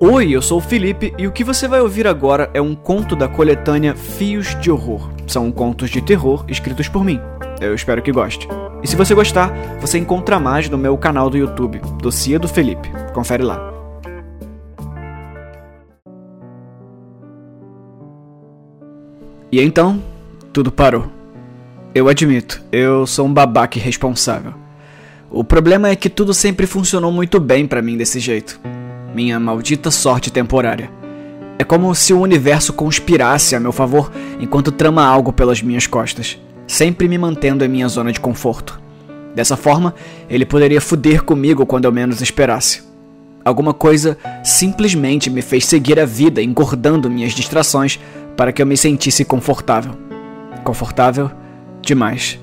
Oi, eu sou o Felipe e o que você vai ouvir agora é um conto da coletânea Fios de Horror. São contos de terror escritos por mim. Eu espero que goste. E se você gostar, você encontra mais no meu canal do YouTube, Docia do Felipe. Confere lá. E então, tudo parou. Eu admito, eu sou um babaca irresponsável. O problema é que tudo sempre funcionou muito bem para mim desse jeito. Minha maldita sorte temporária. É como se o universo conspirasse a meu favor enquanto trama algo pelas minhas costas, sempre me mantendo em minha zona de conforto. Dessa forma, ele poderia foder comigo quando eu menos esperasse. Alguma coisa simplesmente me fez seguir a vida engordando minhas distrações para que eu me sentisse confortável. Confortável demais.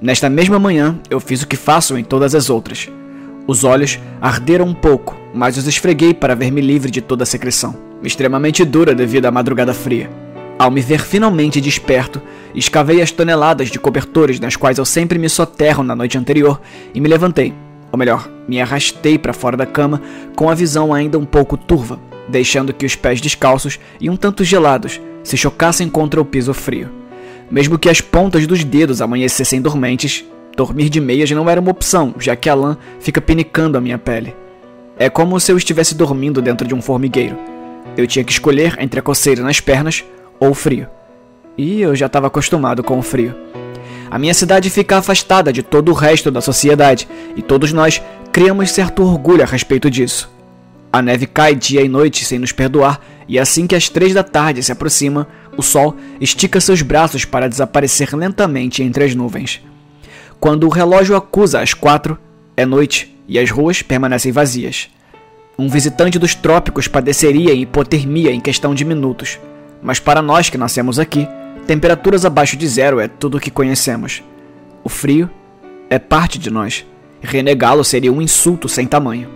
Nesta mesma manhã, eu fiz o que faço em todas as outras. Os olhos arderam um pouco, mas os esfreguei para ver-me livre de toda a secreção, extremamente dura devido à madrugada fria. Ao me ver finalmente desperto, escavei as toneladas de cobertores nas quais eu sempre me soterro na noite anterior e me levantei. Ou melhor, me arrastei para fora da cama com a visão ainda um pouco turva, deixando que os pés descalços e um tanto gelados se chocassem contra o piso frio. Mesmo que as pontas dos dedos amanhecessem dormentes, dormir de meias não era uma opção, já que a lã fica pinicando a minha pele. É como se eu estivesse dormindo dentro de um formigueiro. Eu tinha que escolher entre a coceira nas pernas ou o frio. E eu já estava acostumado com o frio. A minha cidade fica afastada de todo o resto da sociedade, e todos nós criamos certo orgulho a respeito disso. A neve cai dia e noite sem nos perdoar, e assim que as três da tarde se aproxima, o sol estica seus braços para desaparecer lentamente entre as nuvens. Quando o relógio acusa as quatro, é noite e as ruas permanecem vazias. Um visitante dos trópicos padeceria hipotermia em questão de minutos, mas para nós que nascemos aqui, temperaturas abaixo de zero é tudo o que conhecemos. O frio é parte de nós. Renegá-lo seria um insulto sem tamanho.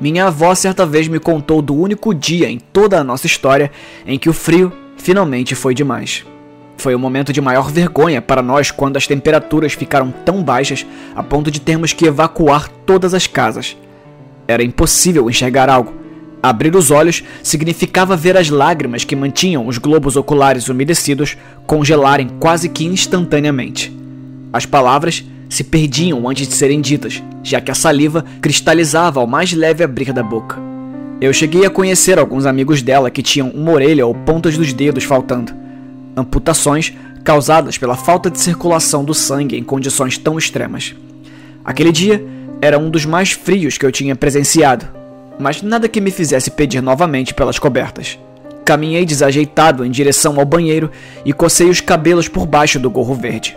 Minha avó certa vez me contou do único dia em toda a nossa história em que o frio finalmente foi demais. Foi o um momento de maior vergonha para nós quando as temperaturas ficaram tão baixas a ponto de termos que evacuar todas as casas. Era impossível enxergar algo. Abrir os olhos significava ver as lágrimas que mantinham os globos oculares umedecidos congelarem quase que instantaneamente. As palavras se perdiam antes de serem ditas, já que a saliva cristalizava ao mais leve abrir da boca. Eu cheguei a conhecer alguns amigos dela que tinham uma orelha ou pontas dos dedos faltando. Amputações causadas pela falta de circulação do sangue em condições tão extremas. Aquele dia era um dos mais frios que eu tinha presenciado, mas nada que me fizesse pedir novamente pelas cobertas. Caminhei desajeitado em direção ao banheiro e cocei os cabelos por baixo do gorro verde.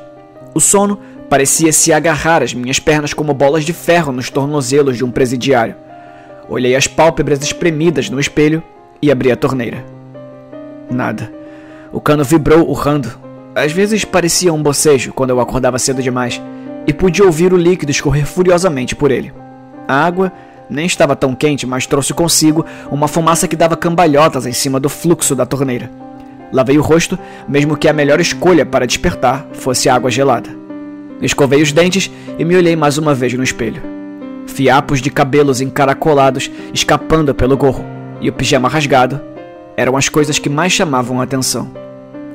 O sono parecia se agarrar às minhas pernas como bolas de ferro nos tornozelos de um presidiário. Olhei as pálpebras espremidas no espelho e abri a torneira. Nada. O cano vibrou urrando. Às vezes parecia um bocejo quando eu acordava cedo demais e pude ouvir o líquido escorrer furiosamente por ele. A água nem estava tão quente, mas trouxe consigo uma fumaça que dava cambalhotas em cima do fluxo da torneira. Lavei o rosto, mesmo que a melhor escolha para despertar fosse água gelada. Escovei os dentes e me olhei mais uma vez no espelho fiapos de cabelos encaracolados escapando pelo gorro e o pijama rasgado eram as coisas que mais chamavam a atenção.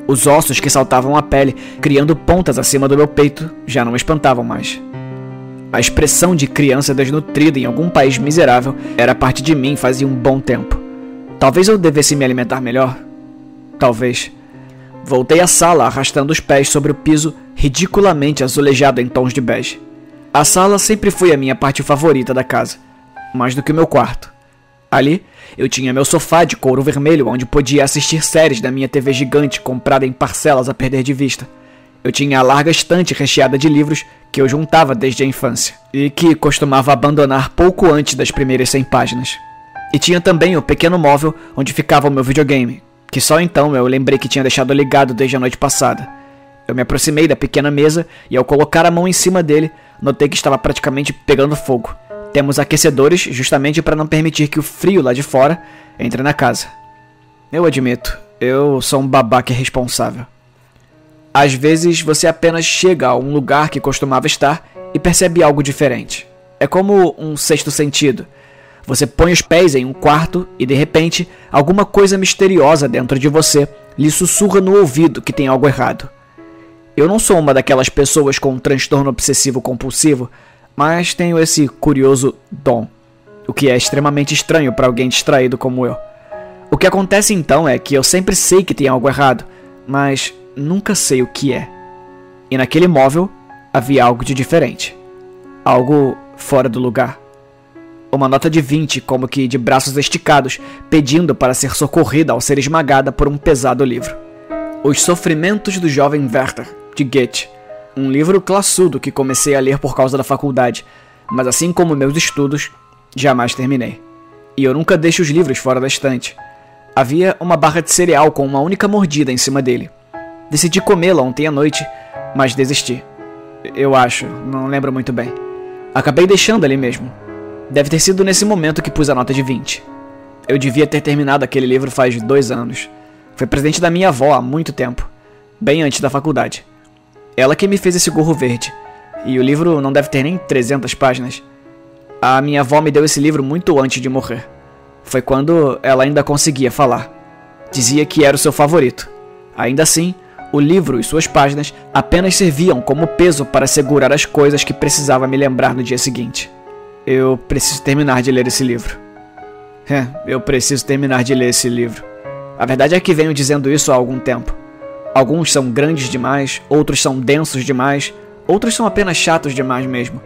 Os ossos que saltavam a pele, criando pontas acima do meu peito, já não me espantavam mais. A expressão de criança desnutrida em algum país miserável era parte de mim fazia um bom tempo. Talvez eu devesse me alimentar melhor. Talvez. Voltei à sala arrastando os pés sobre o piso ridiculamente azulejado em tons de bege. A sala sempre foi a minha parte favorita da casa, mais do que o meu quarto. Ali, eu tinha meu sofá de couro vermelho onde podia assistir séries da minha TV gigante comprada em parcelas a perder de vista. Eu tinha a larga estante recheada de livros que eu juntava desde a infância e que costumava abandonar pouco antes das primeiras 100 páginas. E tinha também o pequeno móvel onde ficava o meu videogame, que só então eu lembrei que tinha deixado ligado desde a noite passada. Eu me aproximei da pequena mesa e, ao colocar a mão em cima dele, notei que estava praticamente pegando fogo. Temos aquecedores justamente para não permitir que o frio lá de fora entre na casa. Eu admito, eu sou um babaca irresponsável. Às vezes você apenas chega a um lugar que costumava estar e percebe algo diferente. É como um sexto sentido. Você põe os pés em um quarto e de repente alguma coisa misteriosa dentro de você lhe sussurra no ouvido que tem algo errado. Eu não sou uma daquelas pessoas com um transtorno obsessivo compulsivo, mas tenho esse curioso dom, o que é extremamente estranho para alguém distraído como eu. O que acontece então é que eu sempre sei que tem algo errado, mas nunca sei o que é. E naquele móvel havia algo de diferente. Algo fora do lugar. Uma nota de 20, como que de braços esticados, pedindo para ser socorrida ao ser esmagada por um pesado livro. Os Sofrimentos do Jovem Werther, de Goethe. Um livro classudo que comecei a ler por causa da faculdade, mas assim como meus estudos, jamais terminei. E eu nunca deixo os livros fora da estante. Havia uma barra de cereal com uma única mordida em cima dele. Decidi comê-la ontem à noite, mas desisti. Eu acho, não lembro muito bem. Acabei deixando ali mesmo. Deve ter sido nesse momento que pus a nota de 20. Eu devia ter terminado aquele livro faz dois anos. Foi presente da minha avó há muito tempo, bem antes da faculdade. Ela que me fez esse gorro verde. E o livro não deve ter nem 300 páginas. A minha avó me deu esse livro muito antes de morrer. Foi quando ela ainda conseguia falar. Dizia que era o seu favorito. Ainda assim, o livro e suas páginas apenas serviam como peso para segurar as coisas que precisava me lembrar no dia seguinte. Eu preciso terminar de ler esse livro. É, eu preciso terminar de ler esse livro. A verdade é que venho dizendo isso há algum tempo. Alguns são grandes demais, outros são densos demais, outros são apenas chatos demais mesmo.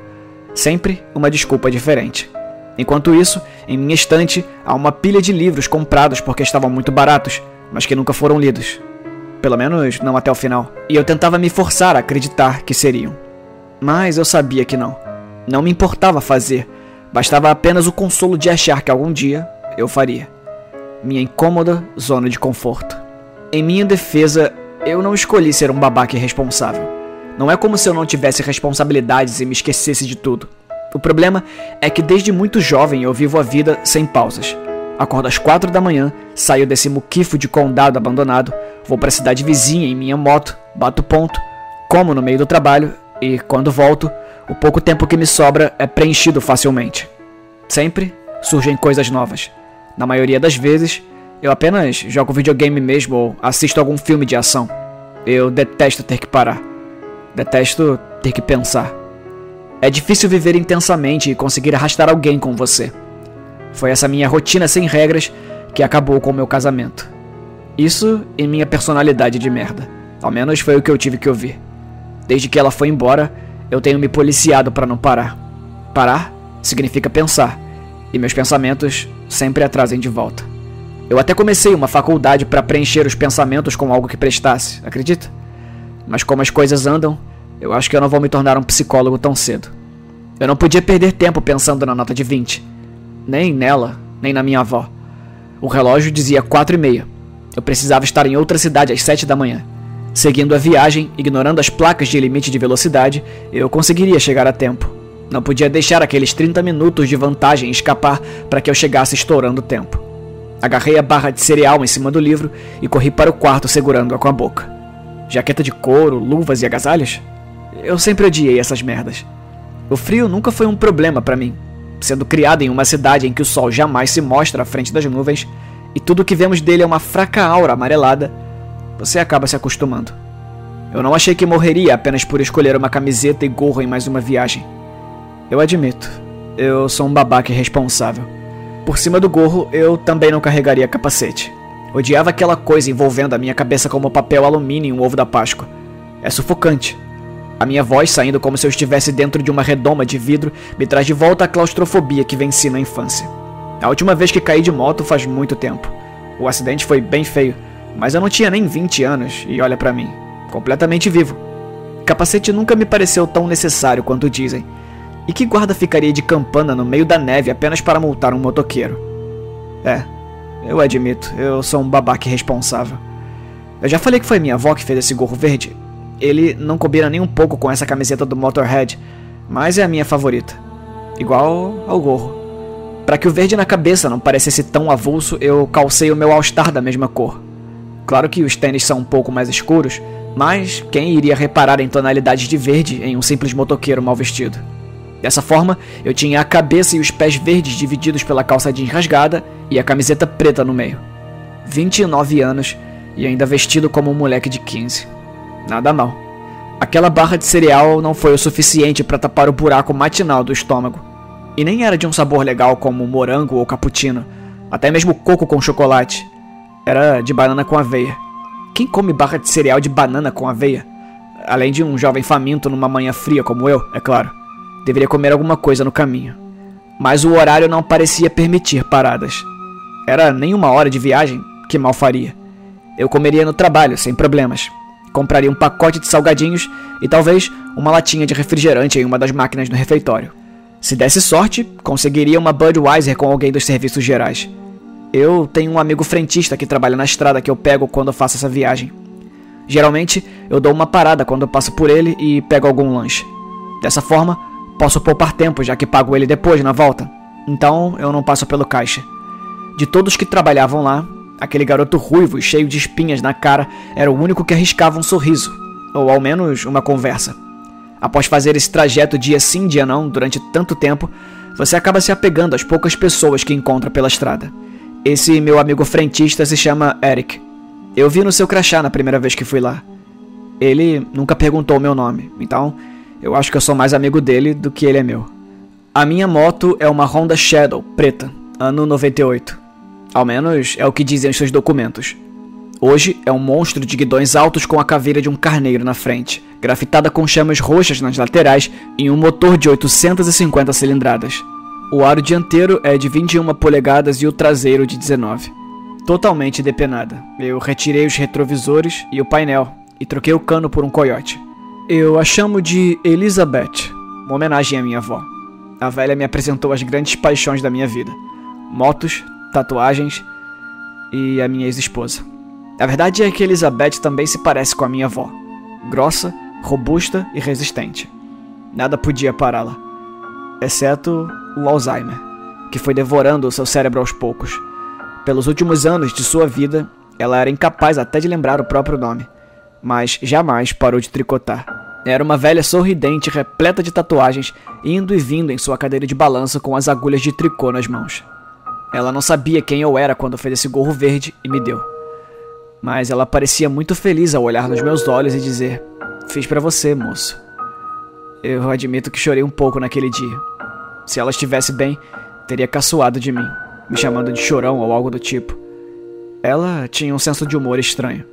Sempre uma desculpa diferente. Enquanto isso, em minha estante há uma pilha de livros comprados porque estavam muito baratos, mas que nunca foram lidos. Pelo menos não até o final. E eu tentava me forçar a acreditar que seriam. Mas eu sabia que não. Não me importava fazer, bastava apenas o consolo de achar que algum dia eu faria. Minha incômoda zona de conforto. Em minha defesa, eu não escolhi ser um babaca irresponsável. Não é como se eu não tivesse responsabilidades e me esquecesse de tudo. O problema é que desde muito jovem eu vivo a vida sem pausas. Acordo às quatro da manhã, saio desse muquifo de condado abandonado, vou para a cidade vizinha em minha moto, bato ponto, como no meio do trabalho e, quando volto, o pouco tempo que me sobra é preenchido facilmente. Sempre surgem coisas novas. Na maioria das vezes, eu apenas jogo videogame mesmo ou assisto algum filme de ação. Eu detesto ter que parar. Detesto ter que pensar. É difícil viver intensamente e conseguir arrastar alguém com você. Foi essa minha rotina sem regras que acabou com o meu casamento. Isso e minha personalidade de merda. Ao menos foi o que eu tive que ouvir. Desde que ela foi embora, eu tenho me policiado para não parar. Parar significa pensar, e meus pensamentos sempre atrasem de volta. Eu até comecei uma faculdade para preencher os pensamentos com algo que prestasse, acredita? Mas como as coisas andam, eu acho que eu não vou me tornar um psicólogo tão cedo. Eu não podia perder tempo pensando na nota de 20. Nem nela, nem na minha avó. O relógio dizia quatro e meia. Eu precisava estar em outra cidade às sete da manhã. Seguindo a viagem, ignorando as placas de limite de velocidade, eu conseguiria chegar a tempo. Não podia deixar aqueles 30 minutos de vantagem escapar para que eu chegasse estourando o tempo. Agarrei a barra de cereal em cima do livro e corri para o quarto segurando-a com a boca. Jaqueta de couro, luvas e agasalhos? Eu sempre odiei essas merdas. O frio nunca foi um problema para mim. Sendo criado em uma cidade em que o sol jamais se mostra à frente das nuvens e tudo que vemos dele é uma fraca aura amarelada, você acaba se acostumando. Eu não achei que morreria apenas por escolher uma camiseta e gorro em mais uma viagem. Eu admito, eu sou um babaca irresponsável. Por cima do gorro, eu também não carregaria capacete. Odiava aquela coisa envolvendo a minha cabeça como papel alumínio em um ovo da Páscoa. É sufocante. A minha voz saindo como se eu estivesse dentro de uma redoma de vidro me traz de volta a claustrofobia que venci na infância. A última vez que caí de moto faz muito tempo. O acidente foi bem feio, mas eu não tinha nem 20 anos e olha para mim, completamente vivo. Capacete nunca me pareceu tão necessário quanto dizem. E que guarda ficaria de campana no meio da neve apenas para multar um motoqueiro? É, eu admito, eu sou um babaca irresponsável. Eu já falei que foi minha avó que fez esse gorro verde, ele não combina nem um pouco com essa camiseta do Motorhead, mas é a minha favorita. Igual ao gorro. Para que o verde na cabeça não parecesse tão avulso, eu calcei o meu All-Star da mesma cor. Claro que os tênis são um pouco mais escuros, mas quem iria reparar em tonalidades de verde em um simples motoqueiro mal vestido? Dessa forma, eu tinha a cabeça e os pés verdes divididos pela calça jeans rasgada e a camiseta preta no meio. 29 anos e ainda vestido como um moleque de 15. Nada mal. Aquela barra de cereal não foi o suficiente para tapar o buraco matinal do estômago. E nem era de um sabor legal como morango ou cappuccino, até mesmo coco com chocolate. Era de banana com aveia. Quem come barra de cereal de banana com aveia? Além de um jovem faminto numa manhã fria como eu, é claro. Deveria comer alguma coisa no caminho. Mas o horário não parecia permitir paradas. Era nem uma hora de viagem, que mal faria. Eu comeria no trabalho, sem problemas. Compraria um pacote de salgadinhos e talvez uma latinha de refrigerante em uma das máquinas no refeitório. Se desse sorte, conseguiria uma Budweiser com alguém dos serviços gerais. Eu tenho um amigo frentista que trabalha na estrada que eu pego quando faço essa viagem. Geralmente, eu dou uma parada quando eu passo por ele e pego algum lanche. Dessa forma, posso poupar tempo já que pago ele depois na volta. Então, eu não passo pelo caixa. De todos que trabalhavam lá, aquele garoto ruivo e cheio de espinhas na cara era o único que arriscava um sorriso, ou ao menos uma conversa. Após fazer esse trajeto dia sim, dia não, durante tanto tempo, você acaba se apegando às poucas pessoas que encontra pela estrada. Esse meu amigo frentista se chama Eric. Eu vi no seu crachá na primeira vez que fui lá. Ele nunca perguntou o meu nome, então eu acho que eu sou mais amigo dele do que ele é meu. A minha moto é uma Honda Shadow preta, ano 98. Ao menos é o que dizem os seus documentos. Hoje é um monstro de guidões altos com a caveira de um carneiro na frente, grafitada com chamas roxas nas laterais e um motor de 850 cilindradas. O aro dianteiro é de 21 polegadas e o traseiro de 19 totalmente depenada. Eu retirei os retrovisores e o painel e troquei o cano por um coiote. Eu a chamo de Elizabeth, uma homenagem à minha avó. A velha me apresentou as grandes paixões da minha vida: motos, tatuagens e a minha ex-esposa. A verdade é que Elizabeth também se parece com a minha avó: grossa, robusta e resistente. Nada podia pará-la, exceto o Alzheimer, que foi devorando o seu cérebro aos poucos pelos últimos anos de sua vida, ela era incapaz até de lembrar o próprio nome, mas jamais parou de tricotar. Era uma velha sorridente repleta de tatuagens, indo e vindo em sua cadeira de balanço com as agulhas de tricô nas mãos. Ela não sabia quem eu era quando fez esse gorro verde e me deu. Mas ela parecia muito feliz ao olhar nos meus olhos e dizer: Fiz para você, moço. Eu admito que chorei um pouco naquele dia. Se ela estivesse bem, teria caçoado de mim me chamando de chorão ou algo do tipo. Ela tinha um senso de humor estranho.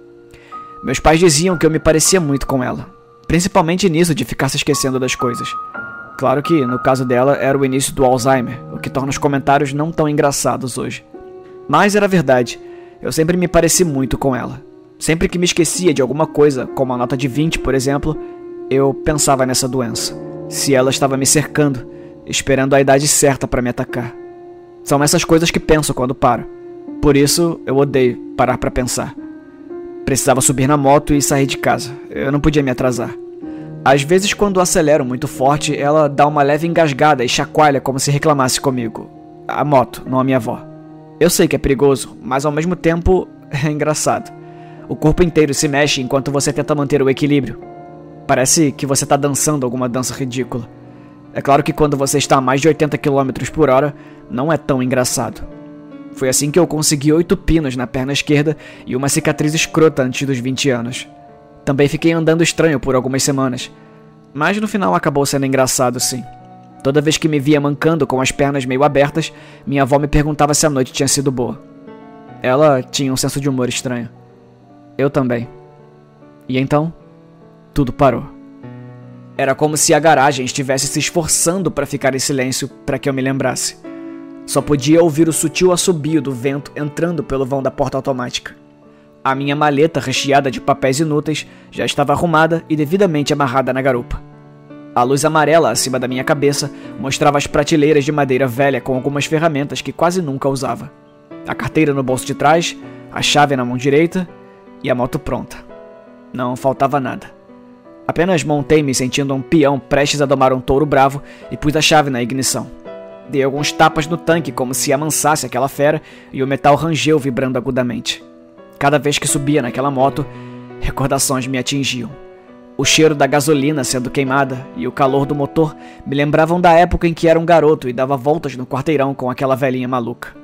Meus pais diziam que eu me parecia muito com ela, principalmente nisso de ficar se esquecendo das coisas. Claro que, no caso dela, era o início do Alzheimer, o que torna os comentários não tão engraçados hoje. Mas era verdade, eu sempre me pareci muito com ela. Sempre que me esquecia de alguma coisa, como a nota de 20, por exemplo, eu pensava nessa doença. Se ela estava me cercando, esperando a idade certa para me atacar. São essas coisas que penso quando paro. Por isso, eu odeio parar para pensar. Precisava subir na moto e sair de casa. Eu não podia me atrasar. Às vezes, quando acelero muito forte, ela dá uma leve engasgada e chacoalha como se reclamasse comigo. A moto, não a minha avó. Eu sei que é perigoso, mas ao mesmo tempo é engraçado. O corpo inteiro se mexe enquanto você tenta manter o equilíbrio. Parece que você está dançando alguma dança ridícula. É claro que quando você está a mais de 80 km por hora, não é tão engraçado. Foi assim que eu consegui oito pinos na perna esquerda e uma cicatriz escrota antes dos 20 anos. Também fiquei andando estranho por algumas semanas, mas no final acabou sendo engraçado sim. Toda vez que me via mancando com as pernas meio abertas, minha avó me perguntava se a noite tinha sido boa. Ela tinha um senso de humor estranho. Eu também. E então, tudo parou. Era como se a garagem estivesse se esforçando para ficar em silêncio para que eu me lembrasse. Só podia ouvir o sutil assobio do vento entrando pelo vão da porta automática. A minha maleta recheada de papéis inúteis já estava arrumada e devidamente amarrada na garupa. A luz amarela acima da minha cabeça mostrava as prateleiras de madeira velha com algumas ferramentas que quase nunca usava. A carteira no bolso de trás, a chave na mão direita e a moto pronta. Não faltava nada. Apenas montei-me sentindo um peão prestes a domar um touro bravo e pus a chave na ignição. Dei alguns tapas no tanque como se amansasse aquela fera e o metal rangeu vibrando agudamente. Cada vez que subia naquela moto, recordações me atingiam. O cheiro da gasolina sendo queimada e o calor do motor me lembravam da época em que era um garoto e dava voltas no quarteirão com aquela velhinha maluca.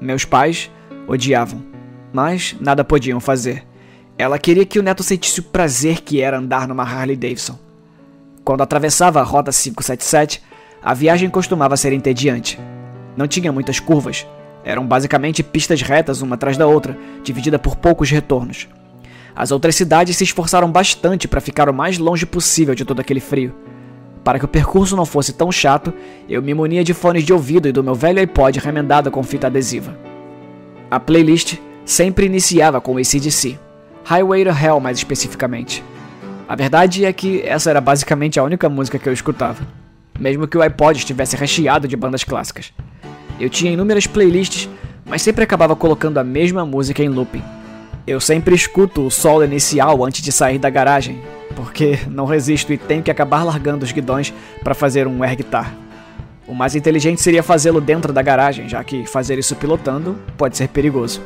Meus pais odiavam, mas nada podiam fazer. Ela queria que o neto sentisse o prazer que era andar numa Harley Davidson. Quando atravessava a Rota 577, a viagem costumava ser entediante. Não tinha muitas curvas, eram basicamente pistas retas uma atrás da outra, dividida por poucos retornos. As outras cidades se esforçaram bastante para ficar o mais longe possível de todo aquele frio. Para que o percurso não fosse tão chato, eu me munia de fones de ouvido e do meu velho iPod remendado com fita adesiva. A playlist sempre iniciava com ACDC, Highway to Hell mais especificamente. A verdade é que essa era basicamente a única música que eu escutava, mesmo que o iPod estivesse recheado de bandas clássicas. Eu tinha inúmeras playlists, mas sempre acabava colocando a mesma música em looping. Eu sempre escuto o solo inicial antes de sair da garagem, porque não resisto e tenho que acabar largando os guidões para fazer um air guitar. O mais inteligente seria fazê-lo dentro da garagem, já que fazer isso pilotando pode ser perigoso.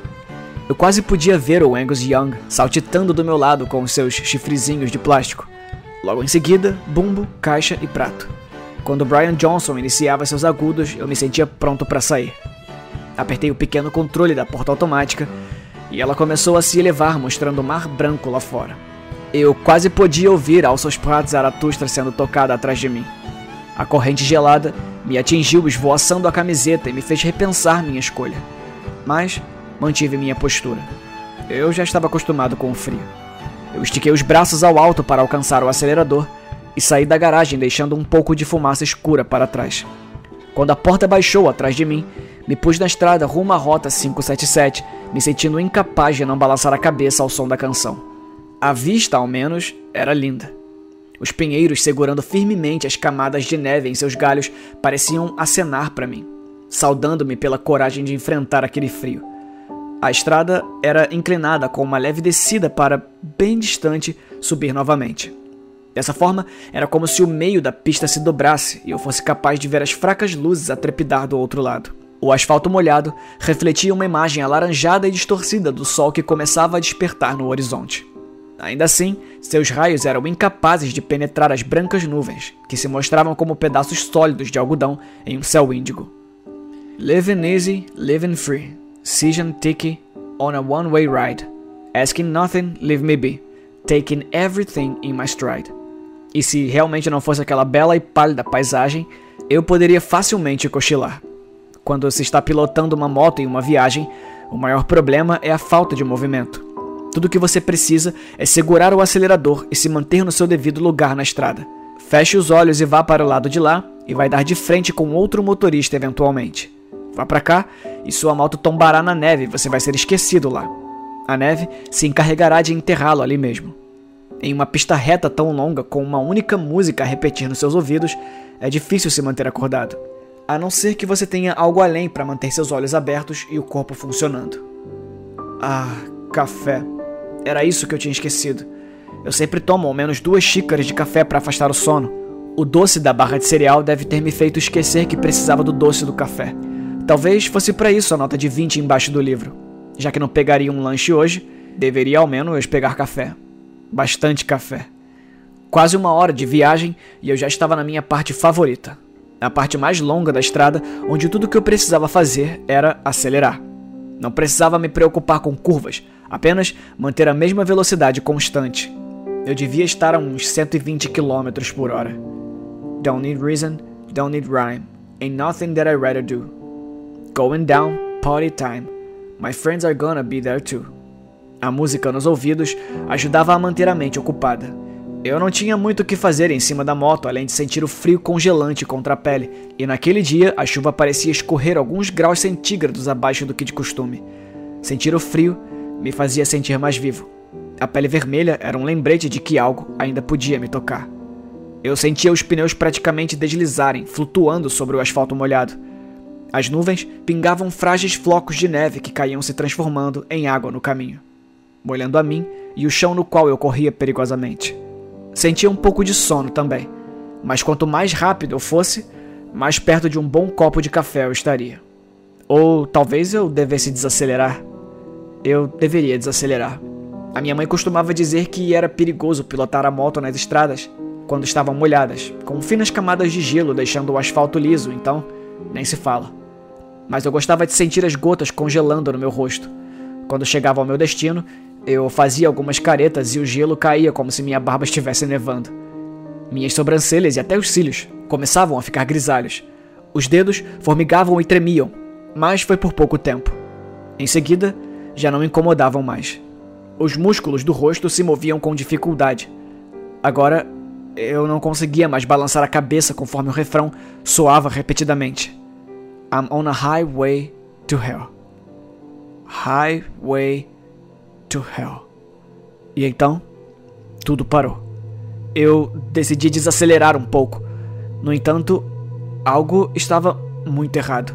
Eu quase podia ver o Angus Young saltitando do meu lado com os seus chifrezinhos de plástico. Logo em seguida, bumbo, caixa e prato. Quando Brian Johnson iniciava seus agudos, eu me sentia pronto para sair. Apertei o pequeno controle da porta automática e ela começou a se elevar, mostrando o mar branco lá fora. Eu quase podia ouvir Alços Pratos Zaratustra sendo tocada atrás de mim. A corrente gelada me atingiu esvoaçando a camiseta e me fez repensar minha escolha. Mas mantive minha postura. Eu já estava acostumado com o frio. Eu estiquei os braços ao alto para alcançar o acelerador e saí da garagem deixando um pouco de fumaça escura para trás. Quando a porta baixou atrás de mim, me pus na estrada rumo à rota 577 me sentindo incapaz de não balançar a cabeça ao som da canção. A vista, ao menos, era linda. Os pinheiros segurando firmemente as camadas de neve em seus galhos pareciam acenar para mim, saudando-me pela coragem de enfrentar aquele frio. A estrada era inclinada com uma leve descida para, bem distante, subir novamente. Dessa forma, era como se o meio da pista se dobrasse e eu fosse capaz de ver as fracas luzes a trepidar do outro lado. O asfalto molhado refletia uma imagem alaranjada e distorcida do sol que começava a despertar no horizonte. Ainda assim, seus raios eram incapazes de penetrar as brancas nuvens, que se mostravam como pedaços sólidos de algodão em um céu índigo. Living easy, living free. Season tiki on a one-way ride. Asking nothing, leave me be. Taking everything in my stride. E se realmente não fosse aquela bela e pálida paisagem, eu poderia facilmente cochilar. Quando se está pilotando uma moto em uma viagem, o maior problema é a falta de movimento. Tudo o que você precisa é segurar o acelerador e se manter no seu devido lugar na estrada. Feche os olhos e vá para o lado de lá e vai dar de frente com outro motorista eventualmente. Vá para cá e sua moto tombará na neve e você vai ser esquecido lá. A neve se encarregará de enterrá-lo ali mesmo. Em uma pista reta tão longa, com uma única música a repetir nos seus ouvidos, é difícil se manter acordado a não ser que você tenha algo além para manter seus olhos abertos e o corpo funcionando. Ah, café. Era isso que eu tinha esquecido. Eu sempre tomo ao menos duas xícaras de café para afastar o sono. O doce da barra de cereal deve ter me feito esquecer que precisava do doce do café. Talvez fosse para isso a nota de 20 embaixo do livro. Já que não pegaria um lanche hoje, deveria ao menos pegar café. Bastante café. Quase uma hora de viagem e eu já estava na minha parte favorita, a parte mais longa da estrada, onde tudo que eu precisava fazer era acelerar. Não precisava me preocupar com curvas, apenas manter a mesma velocidade constante. Eu devia estar a uns 120 km por hora. Don't need reason, don't need rhyme, ain't nothing that I'd rather do. Going down, party time. My friends are gonna be there too. A música nos ouvidos ajudava a manter a mente ocupada. Eu não tinha muito o que fazer em cima da moto, além de sentir o frio congelante contra a pele, e naquele dia a chuva parecia escorrer alguns graus centígrados abaixo do que de costume. Sentir o frio me fazia sentir mais vivo. A pele vermelha era um lembrete de que algo ainda podia me tocar. Eu sentia os pneus praticamente deslizarem, flutuando sobre o asfalto molhado. As nuvens pingavam frágeis flocos de neve que caíam se transformando em água no caminho, molhando a mim e o chão no qual eu corria perigosamente. Sentia um pouco de sono também, mas quanto mais rápido eu fosse, mais perto de um bom copo de café eu estaria. Ou talvez eu devesse desacelerar. Eu deveria desacelerar. A minha mãe costumava dizer que era perigoso pilotar a moto nas estradas quando estavam molhadas, com finas camadas de gelo deixando o asfalto liso, então nem se fala. Mas eu gostava de sentir as gotas congelando no meu rosto. Quando chegava ao meu destino, eu fazia algumas caretas e o gelo caía como se minha barba estivesse nevando. Minhas sobrancelhas e até os cílios começavam a ficar grisalhos. Os dedos formigavam e tremiam, mas foi por pouco tempo. Em seguida, já não incomodavam mais. Os músculos do rosto se moviam com dificuldade. Agora eu não conseguia mais balançar a cabeça conforme o refrão soava repetidamente. I'm on a highway to hell. Highway to hell. E então, tudo parou. Eu decidi desacelerar um pouco. No entanto, algo estava muito errado.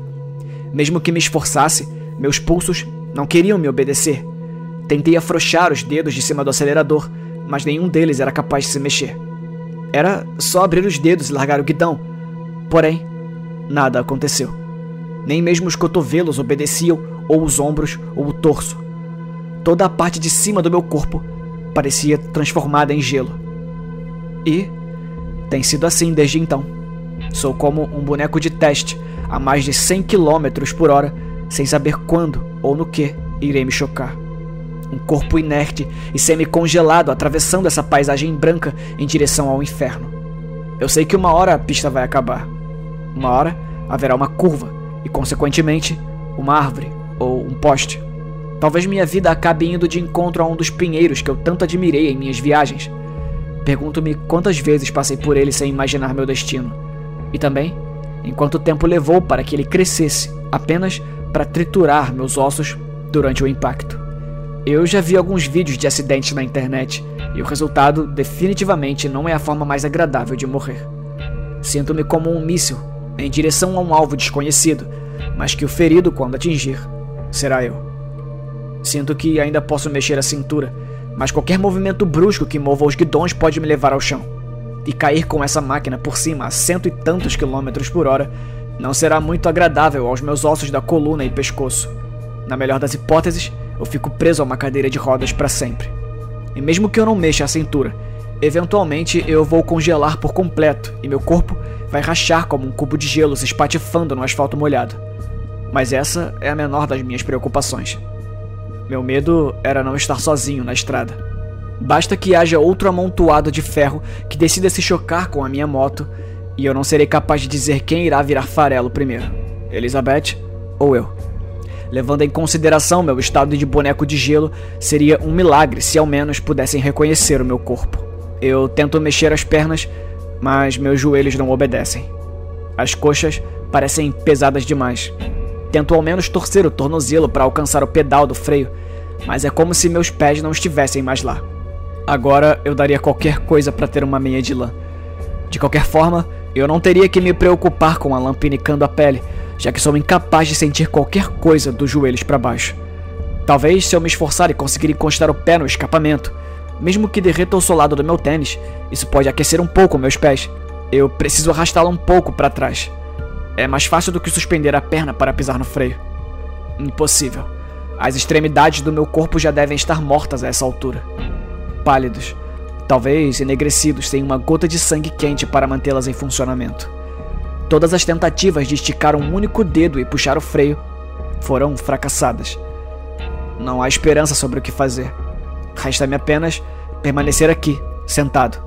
Mesmo que me esforçasse, meus pulsos não queriam me obedecer. Tentei afrouxar os dedos de cima do acelerador, mas nenhum deles era capaz de se mexer. Era só abrir os dedos e largar o guidão. Porém, nada aconteceu. Nem mesmo os cotovelos obedeciam, ou os ombros, ou o torso. Toda a parte de cima do meu corpo parecia transformada em gelo. E tem sido assim desde então. Sou como um boneco de teste a mais de 100 km por hora, sem saber quando ou no que irei me chocar um corpo inerte e semi-congelado atravessando essa paisagem branca em direção ao inferno. Eu sei que uma hora a pista vai acabar. Uma hora haverá uma curva e, consequentemente, uma árvore ou um poste. Talvez minha vida acabe indo de encontro a um dos pinheiros que eu tanto admirei em minhas viagens. Pergunto-me quantas vezes passei por ele sem imaginar meu destino. E também, em quanto tempo levou para que ele crescesse apenas para triturar meus ossos durante o impacto. Eu já vi alguns vídeos de acidentes na internet e o resultado definitivamente não é a forma mais agradável de morrer. Sinto-me como um míssil em direção a um alvo desconhecido, mas que o ferido, quando atingir, será eu. Sinto que ainda posso mexer a cintura, mas qualquer movimento brusco que mova os guidões pode me levar ao chão. E cair com essa máquina por cima a cento e tantos quilômetros por hora não será muito agradável aos meus ossos da coluna e pescoço. Na melhor das hipóteses, eu fico preso a uma cadeira de rodas para sempre. E mesmo que eu não mexa a cintura, eventualmente eu vou congelar por completo e meu corpo vai rachar como um cubo de gelo se espatifando no asfalto molhado. Mas essa é a menor das minhas preocupações. Meu medo era não estar sozinho na estrada. Basta que haja outro amontoado de ferro que decida se chocar com a minha moto e eu não serei capaz de dizer quem irá virar farelo primeiro: Elizabeth ou eu. Levando em consideração meu estado de boneco de gelo, seria um milagre se ao menos pudessem reconhecer o meu corpo. Eu tento mexer as pernas, mas meus joelhos não obedecem. As coxas parecem pesadas demais. Tento ao menos torcer o tornozelo para alcançar o pedal do freio, mas é como se meus pés não estivessem mais lá. Agora eu daria qualquer coisa para ter uma meia de lã. De qualquer forma, eu não teria que me preocupar com a lã pinicando a pele, já que sou incapaz de sentir qualquer coisa dos joelhos para baixo. Talvez se eu me esforçar e conseguir encostar o pé no escapamento, mesmo que derreta o solado do meu tênis, isso pode aquecer um pouco meus pés. Eu preciso arrastá-la um pouco para trás. É mais fácil do que suspender a perna para pisar no freio. Impossível. As extremidades do meu corpo já devem estar mortas a essa altura. Pálidos, talvez enegrecidos, sem uma gota de sangue quente para mantê-las em funcionamento. Todas as tentativas de esticar um único dedo e puxar o freio foram fracassadas. Não há esperança sobre o que fazer. Resta-me apenas permanecer aqui, sentado,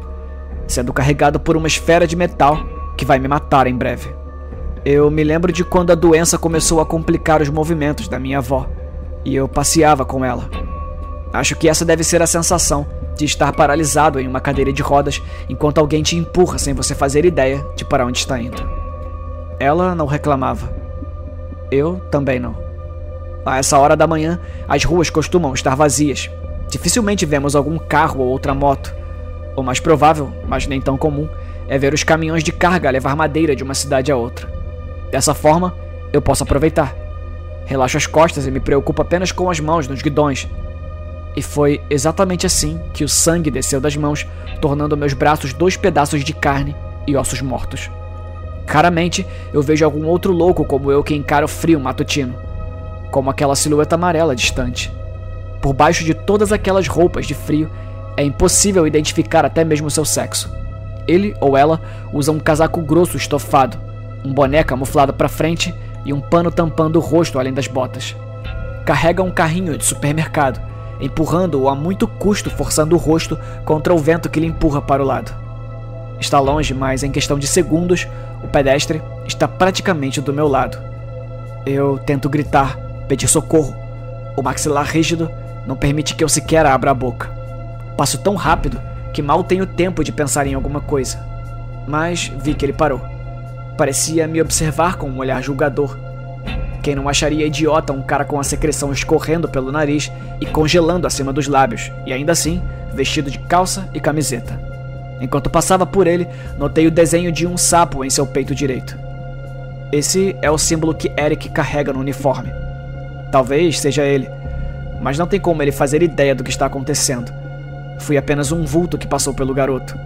sendo carregado por uma esfera de metal que vai me matar em breve. Eu me lembro de quando a doença começou a complicar os movimentos da minha avó e eu passeava com ela. Acho que essa deve ser a sensação de estar paralisado em uma cadeira de rodas enquanto alguém te empurra sem você fazer ideia de para onde está indo. Ela não reclamava. Eu também não. A essa hora da manhã, as ruas costumam estar vazias. Dificilmente vemos algum carro ou outra moto. O mais provável, mas nem tão comum, é ver os caminhões de carga levar madeira de uma cidade a outra. Dessa forma, eu posso aproveitar. Relaxo as costas e me preocupo apenas com as mãos nos guidões. E foi exatamente assim que o sangue desceu das mãos, tornando meus braços dois pedaços de carne e ossos mortos. Raramente eu vejo algum outro louco como eu que encara o frio matutino, como aquela silhueta amarela distante. Por baixo de todas aquelas roupas de frio, é impossível identificar até mesmo seu sexo. Ele ou ela usa um casaco grosso estofado, um boné camuflado para frente e um pano tampando o rosto além das botas. Carrega um carrinho de supermercado, empurrando-o a muito custo, forçando o rosto contra o vento que lhe empurra para o lado. Está longe, mas em questão de segundos, o pedestre está praticamente do meu lado. Eu tento gritar, pedir socorro. O maxilar rígido não permite que eu sequer abra a boca. Passo tão rápido que mal tenho tempo de pensar em alguma coisa. Mas vi que ele parou. Parecia me observar com um olhar julgador. Quem não acharia idiota um cara com a secreção escorrendo pelo nariz e congelando acima dos lábios, e ainda assim vestido de calça e camiseta? Enquanto passava por ele, notei o desenho de um sapo em seu peito direito. Esse é o símbolo que Eric carrega no uniforme. Talvez seja ele, mas não tem como ele fazer ideia do que está acontecendo. Fui apenas um vulto que passou pelo garoto.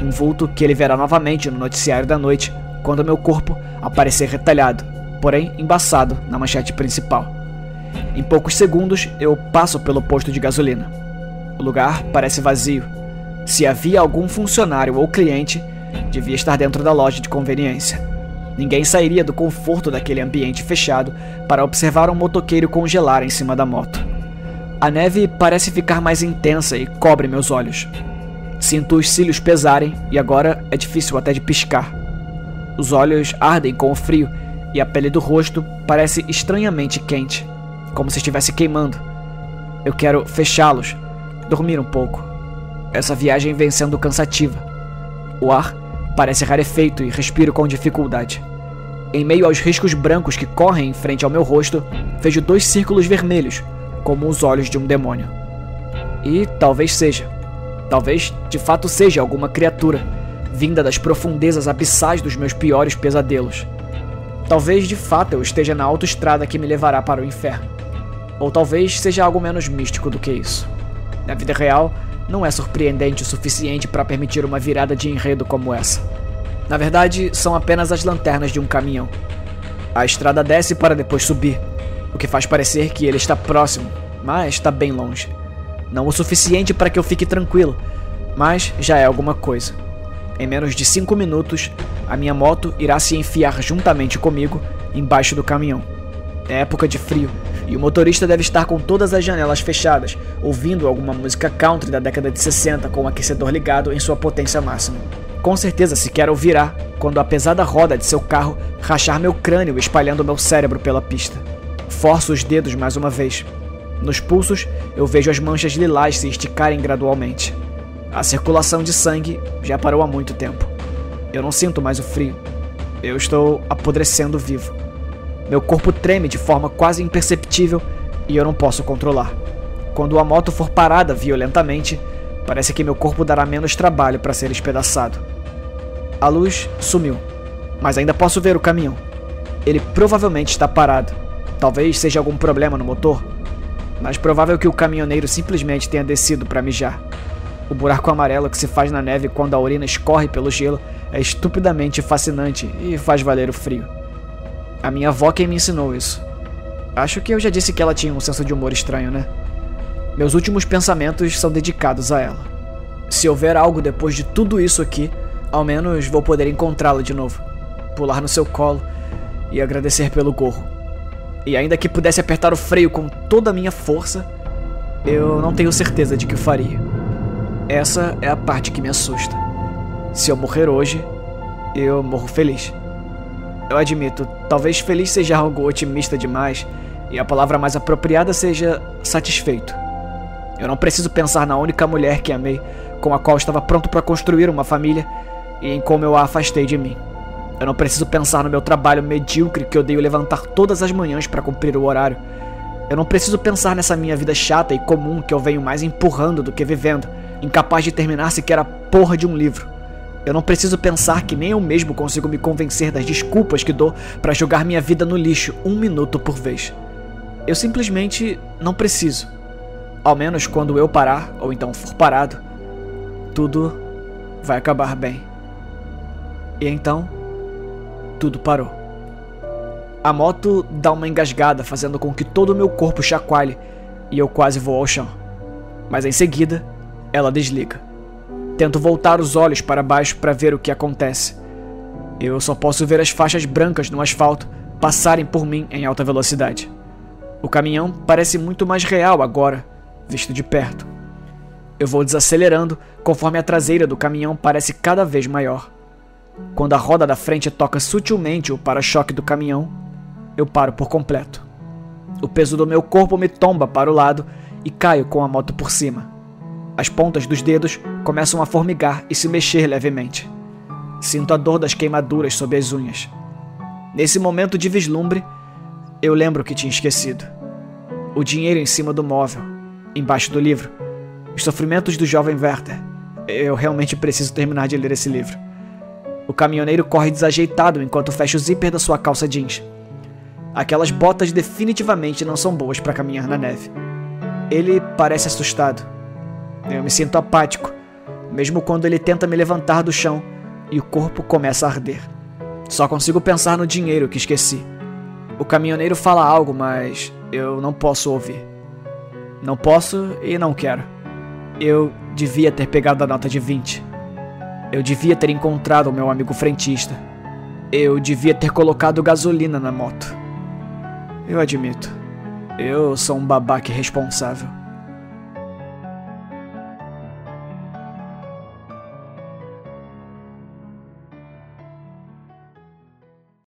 Um vulto que ele verá novamente no noticiário da noite, quando meu corpo aparecer retalhado, porém embaçado na manchete principal. Em poucos segundos, eu passo pelo posto de gasolina. O lugar parece vazio se havia algum funcionário ou cliente, devia estar dentro da loja de conveniência. Ninguém sairia do conforto daquele ambiente fechado para observar um motoqueiro congelar em cima da moto. A neve parece ficar mais intensa e cobre meus olhos. Sinto os cílios pesarem e agora é difícil até de piscar. Os olhos ardem com o frio e a pele do rosto parece estranhamente quente, como se estivesse queimando. Eu quero fechá-los, dormir um pouco. Essa viagem vem sendo cansativa. O ar parece rarefeito e respiro com dificuldade. Em meio aos riscos brancos que correm em frente ao meu rosto, vejo dois círculos vermelhos, como os olhos de um demônio. E talvez seja. Talvez de fato seja alguma criatura, vinda das profundezas abissais dos meus piores pesadelos. Talvez de fato eu esteja na autoestrada que me levará para o inferno. Ou talvez seja algo menos místico do que isso. Na vida real, não é surpreendente o suficiente para permitir uma virada de enredo como essa. Na verdade, são apenas as lanternas de um caminhão. A estrada desce para depois subir, o que faz parecer que ele está próximo, mas está bem longe. Não o suficiente para que eu fique tranquilo, mas já é alguma coisa. Em menos de cinco minutos, a minha moto irá se enfiar juntamente comigo embaixo do caminhão. É época de frio, e o motorista deve estar com todas as janelas fechadas, ouvindo alguma música country da década de 60 com o aquecedor ligado em sua potência máxima. Com certeza sequer ouvirá quando a pesada roda de seu carro rachar meu crânio espalhando meu cérebro pela pista. Forço os dedos mais uma vez. Nos pulsos, eu vejo as manchas lilás se esticarem gradualmente. A circulação de sangue já parou há muito tempo. Eu não sinto mais o frio. Eu estou apodrecendo vivo. Meu corpo treme de forma quase imperceptível e eu não posso controlar. Quando a moto for parada violentamente, parece que meu corpo dará menos trabalho para ser espedaçado. A luz sumiu, mas ainda posso ver o caminhão. Ele provavelmente está parado. Talvez seja algum problema no motor, mas provável que o caminhoneiro simplesmente tenha descido para mijar. O buraco amarelo que se faz na neve quando a urina escorre pelo gelo é estupidamente fascinante e faz valer o frio. A minha avó quem me ensinou isso. Acho que eu já disse que ela tinha um senso de humor estranho, né? Meus últimos pensamentos são dedicados a ela. Se houver algo depois de tudo isso aqui, ao menos vou poder encontrá-la de novo, pular no seu colo e agradecer pelo gorro. E ainda que pudesse apertar o freio com toda a minha força, eu não tenho certeza de que faria. Essa é a parte que me assusta. Se eu morrer hoje, eu morro feliz. Eu admito, talvez feliz seja algo otimista demais, e a palavra mais apropriada seja satisfeito. Eu não preciso pensar na única mulher que amei, com a qual estava pronto para construir uma família, e em como eu a afastei de mim. Eu não preciso pensar no meu trabalho medíocre que odeio levantar todas as manhãs para cumprir o horário. Eu não preciso pensar nessa minha vida chata e comum que eu venho mais empurrando do que vivendo, incapaz de terminar sequer a porra de um livro. Eu não preciso pensar que nem eu mesmo consigo me convencer das desculpas que dou para jogar minha vida no lixo um minuto por vez. Eu simplesmente não preciso. Ao menos quando eu parar, ou então for parado, tudo vai acabar bem. E então, tudo parou. A moto dá uma engasgada, fazendo com que todo o meu corpo chacoalhe, e eu quase vou ao chão. Mas em seguida, ela desliga. Tento voltar os olhos para baixo para ver o que acontece. Eu só posso ver as faixas brancas no asfalto passarem por mim em alta velocidade. O caminhão parece muito mais real agora, visto de perto. Eu vou desacelerando conforme a traseira do caminhão parece cada vez maior. Quando a roda da frente toca sutilmente o para-choque do caminhão, eu paro por completo. O peso do meu corpo me tomba para o lado e caio com a moto por cima. As pontas dos dedos começam a formigar e se mexer levemente. Sinto a dor das queimaduras sob as unhas. Nesse momento de vislumbre, eu lembro que tinha esquecido. O dinheiro em cima do móvel, embaixo do livro. Os sofrimentos do jovem Werther. Eu realmente preciso terminar de ler esse livro. O caminhoneiro corre desajeitado enquanto fecha o zíper da sua calça jeans. Aquelas botas definitivamente não são boas para caminhar na neve. Ele parece assustado. Eu me sinto apático, mesmo quando ele tenta me levantar do chão e o corpo começa a arder. Só consigo pensar no dinheiro que esqueci. O caminhoneiro fala algo, mas eu não posso ouvir. Não posso e não quero. Eu devia ter pegado a nota de 20. Eu devia ter encontrado o meu amigo frentista. Eu devia ter colocado gasolina na moto. Eu admito. Eu sou um babaca irresponsável.